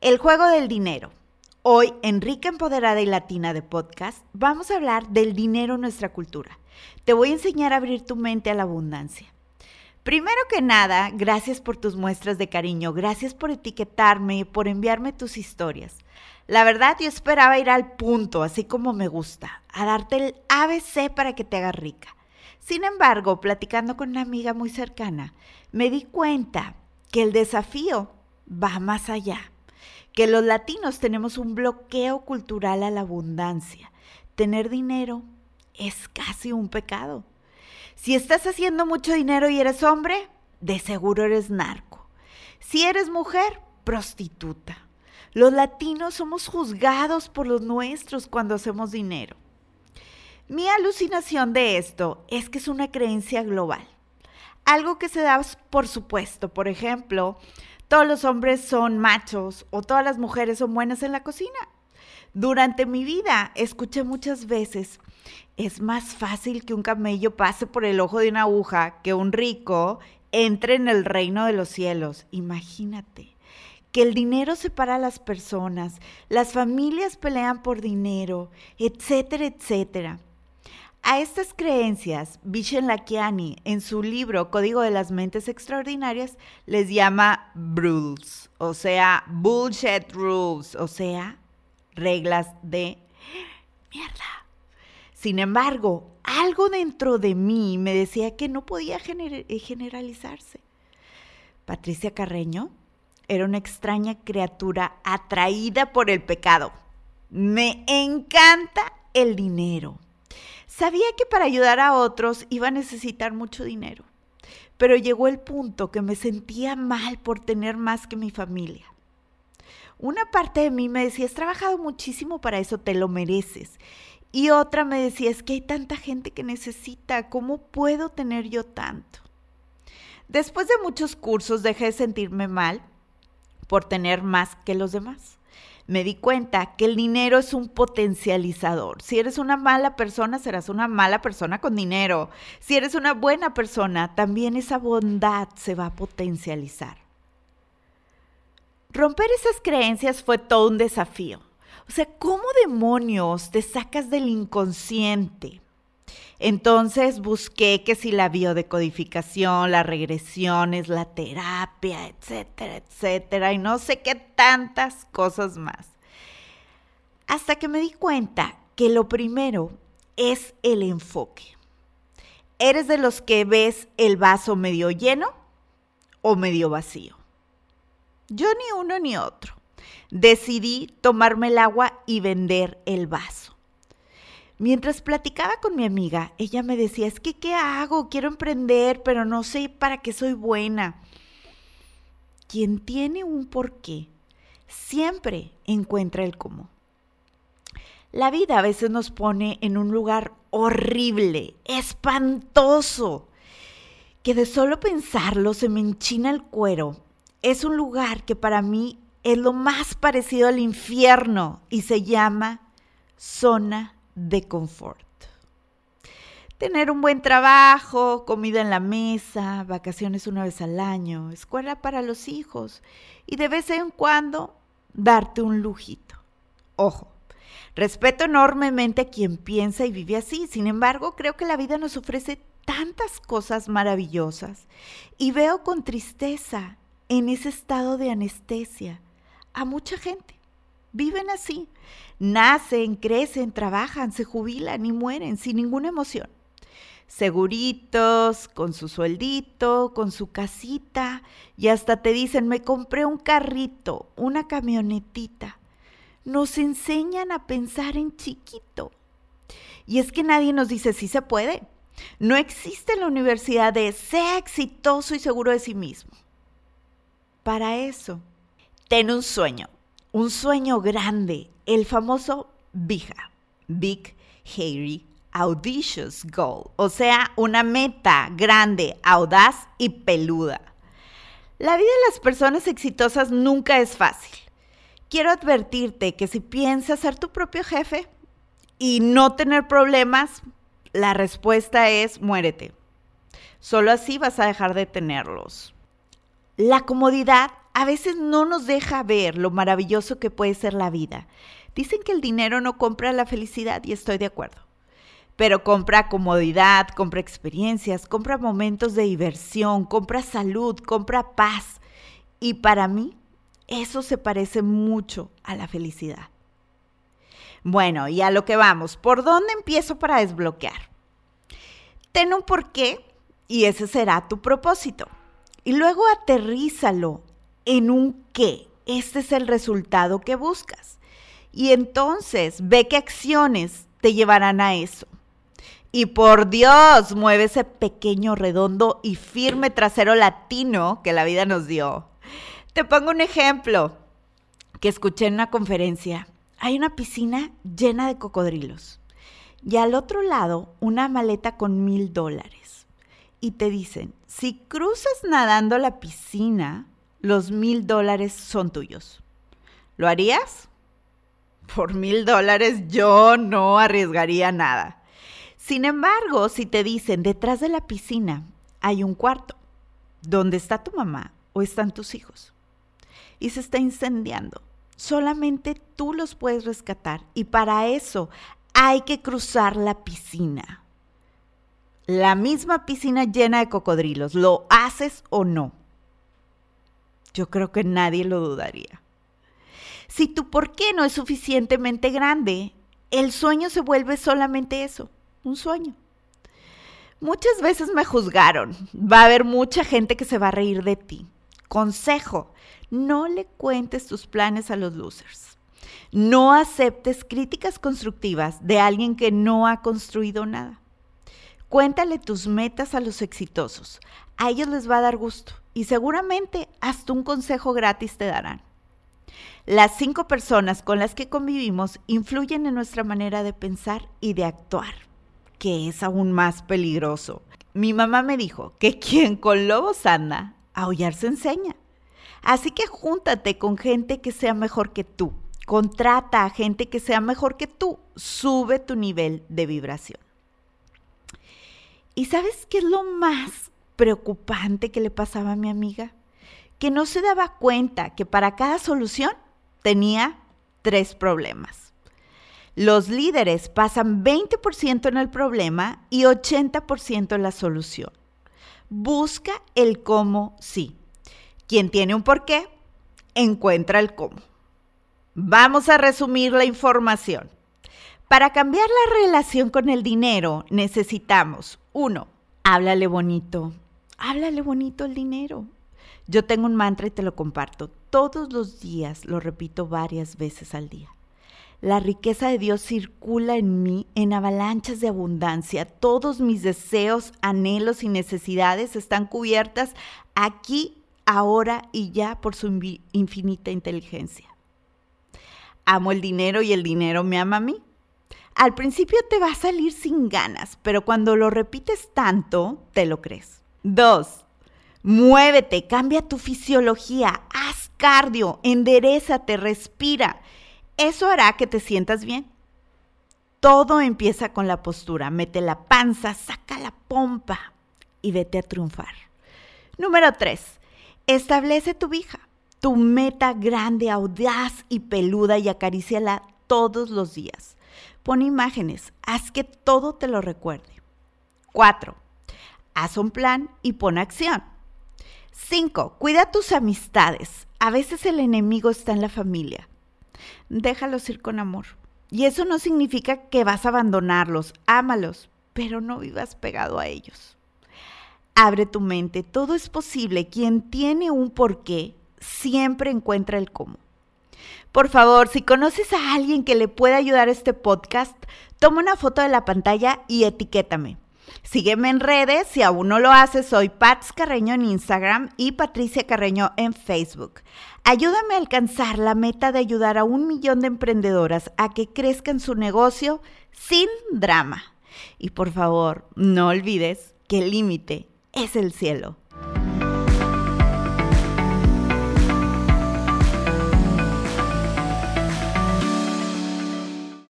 El juego del dinero. Hoy, en Rica Empoderada y Latina de Podcast, vamos a hablar del dinero en nuestra cultura. Te voy a enseñar a abrir tu mente a la abundancia. Primero que nada, gracias por tus muestras de cariño, gracias por etiquetarme, por enviarme tus historias. La verdad, yo esperaba ir al punto, así como me gusta, a darte el ABC para que te hagas rica. Sin embargo, platicando con una amiga muy cercana, me di cuenta que el desafío va más allá que los latinos tenemos un bloqueo cultural a la abundancia. Tener dinero es casi un pecado. Si estás haciendo mucho dinero y eres hombre, de seguro eres narco. Si eres mujer, prostituta. Los latinos somos juzgados por los nuestros cuando hacemos dinero. Mi alucinación de esto es que es una creencia global. Algo que se da por supuesto, por ejemplo, todos los hombres son machos o todas las mujeres son buenas en la cocina. Durante mi vida escuché muchas veces, es más fácil que un camello pase por el ojo de una aguja que un rico entre en el reino de los cielos. Imagínate que el dinero separa a las personas, las familias pelean por dinero, etcétera, etcétera. A estas creencias, Vishen en su libro Código de las Mentes Extraordinarias, les llama rules, o sea, bullshit rules, o sea, reglas de mierda. Sin embargo, algo dentro de mí me decía que no podía generalizarse. Patricia Carreño era una extraña criatura atraída por el pecado. Me encanta el dinero Sabía que para ayudar a otros iba a necesitar mucho dinero, pero llegó el punto que me sentía mal por tener más que mi familia. Una parte de mí me decía, has trabajado muchísimo para eso, te lo mereces. Y otra me decía, es que hay tanta gente que necesita, ¿cómo puedo tener yo tanto? Después de muchos cursos dejé de sentirme mal por tener más que los demás me di cuenta que el dinero es un potencializador. Si eres una mala persona, serás una mala persona con dinero. Si eres una buena persona, también esa bondad se va a potencializar. Romper esas creencias fue todo un desafío. O sea, ¿cómo demonios te sacas del inconsciente? Entonces busqué que si la biodecodificación, las regresiones, la terapia, etcétera, etcétera, y no sé qué tantas cosas más. Hasta que me di cuenta que lo primero es el enfoque. ¿Eres de los que ves el vaso medio lleno o medio vacío? Yo ni uno ni otro. Decidí tomarme el agua y vender el vaso. Mientras platicaba con mi amiga, ella me decía, es que, ¿qué hago? Quiero emprender, pero no sé para qué soy buena. Quien tiene un porqué, siempre encuentra el cómo. La vida a veces nos pone en un lugar horrible, espantoso, que de solo pensarlo se me enchina el cuero. Es un lugar que para mí es lo más parecido al infierno y se llama zona de confort. Tener un buen trabajo, comida en la mesa, vacaciones una vez al año, escuela para los hijos y de vez en cuando darte un lujito. Ojo, respeto enormemente a quien piensa y vive así, sin embargo creo que la vida nos ofrece tantas cosas maravillosas y veo con tristeza en ese estado de anestesia a mucha gente. Viven así, nacen, crecen, trabajan, se jubilan y mueren sin ninguna emoción. Seguritos, con su sueldito, con su casita, y hasta te dicen, me compré un carrito, una camionetita. Nos enseñan a pensar en chiquito. Y es que nadie nos dice, sí se puede. No existe la universidad de sea exitoso y seguro de sí mismo. Para eso, ten un sueño, un sueño grande, el famoso BIGA, Big Hairy Audacious Goal, o sea, una meta grande, audaz y peluda. La vida de las personas exitosas nunca es fácil. Quiero advertirte que si piensas ser tu propio jefe y no tener problemas, la respuesta es muérete. Solo así vas a dejar de tenerlos. La comodidad a veces no nos deja ver lo maravilloso que puede ser la vida. Dicen que el dinero no compra la felicidad y estoy de acuerdo. Pero compra comodidad, compra experiencias, compra momentos de diversión, compra salud, compra paz. Y para mí, eso se parece mucho a la felicidad. Bueno, y a lo que vamos, ¿por dónde empiezo para desbloquear? Ten un porqué y ese será tu propósito. Y luego aterrízalo en un qué. Este es el resultado que buscas. Y entonces ve qué acciones te llevarán a eso. Y por Dios, mueve ese pequeño, redondo y firme trasero latino que la vida nos dio. Te pongo un ejemplo que escuché en una conferencia. Hay una piscina llena de cocodrilos y al otro lado una maleta con mil dólares. Y te dicen, si cruzas nadando la piscina, los mil dólares son tuyos. ¿Lo harías? Por mil dólares yo no arriesgaría nada. Sin embargo, si te dicen detrás de la piscina hay un cuarto, ¿dónde está tu mamá o están tus hijos? Y se está incendiando. Solamente tú los puedes rescatar y para eso hay que cruzar la piscina. La misma piscina llena de cocodrilos. ¿Lo haces o no? Yo creo que nadie lo dudaría. Si tu por qué no es suficientemente grande, el sueño se vuelve solamente eso, un sueño. Muchas veces me juzgaron. Va a haber mucha gente que se va a reír de ti. Consejo, no le cuentes tus planes a los losers. No aceptes críticas constructivas de alguien que no ha construido nada. Cuéntale tus metas a los exitosos. A ellos les va a dar gusto y seguramente hasta un consejo gratis te darán. Las cinco personas con las que convivimos influyen en nuestra manera de pensar y de actuar, que es aún más peligroso. Mi mamá me dijo que quien con lobos anda, aullar se enseña. Así que júntate con gente que sea mejor que tú. Contrata a gente que sea mejor que tú. Sube tu nivel de vibración. ¿Y sabes qué es lo más preocupante que le pasaba a mi amiga? Que no se daba cuenta que para cada solución tenía tres problemas. Los líderes pasan 20% en el problema y 80% en la solución. Busca el cómo sí. Quien tiene un porqué, encuentra el cómo. Vamos a resumir la información. Para cambiar la relación con el dinero necesitamos, uno, háblale bonito. Háblale bonito el dinero. Yo tengo un mantra y te lo comparto. Todos los días lo repito varias veces al día. La riqueza de Dios circula en mí en avalanchas de abundancia. Todos mis deseos, anhelos y necesidades están cubiertas aquí, ahora y ya por su infinita inteligencia. Amo el dinero y el dinero me ama a mí. Al principio te va a salir sin ganas, pero cuando lo repites tanto, te lo crees. Dos, muévete, cambia tu fisiología, haz cardio, enderezate, respira. Eso hará que te sientas bien. Todo empieza con la postura. Mete la panza, saca la pompa y vete a triunfar. Número tres, establece tu vija, tu meta grande, audaz y peluda y acaríciala todos los días. Pon imágenes, haz que todo te lo recuerde. 4. Haz un plan y pon acción. 5. Cuida tus amistades. A veces el enemigo está en la familia. Déjalos ir con amor. Y eso no significa que vas a abandonarlos. Ámalos, pero no vivas pegado a ellos. Abre tu mente. Todo es posible. Quien tiene un porqué siempre encuentra el cómo. Por favor, si conoces a alguien que le pueda ayudar a este podcast, toma una foto de la pantalla y etiquétame. Sígueme en redes, si aún no lo haces, soy Pats Carreño en Instagram y Patricia Carreño en Facebook. Ayúdame a alcanzar la meta de ayudar a un millón de emprendedoras a que crezcan su negocio sin drama. Y por favor, no olvides que el límite es el cielo.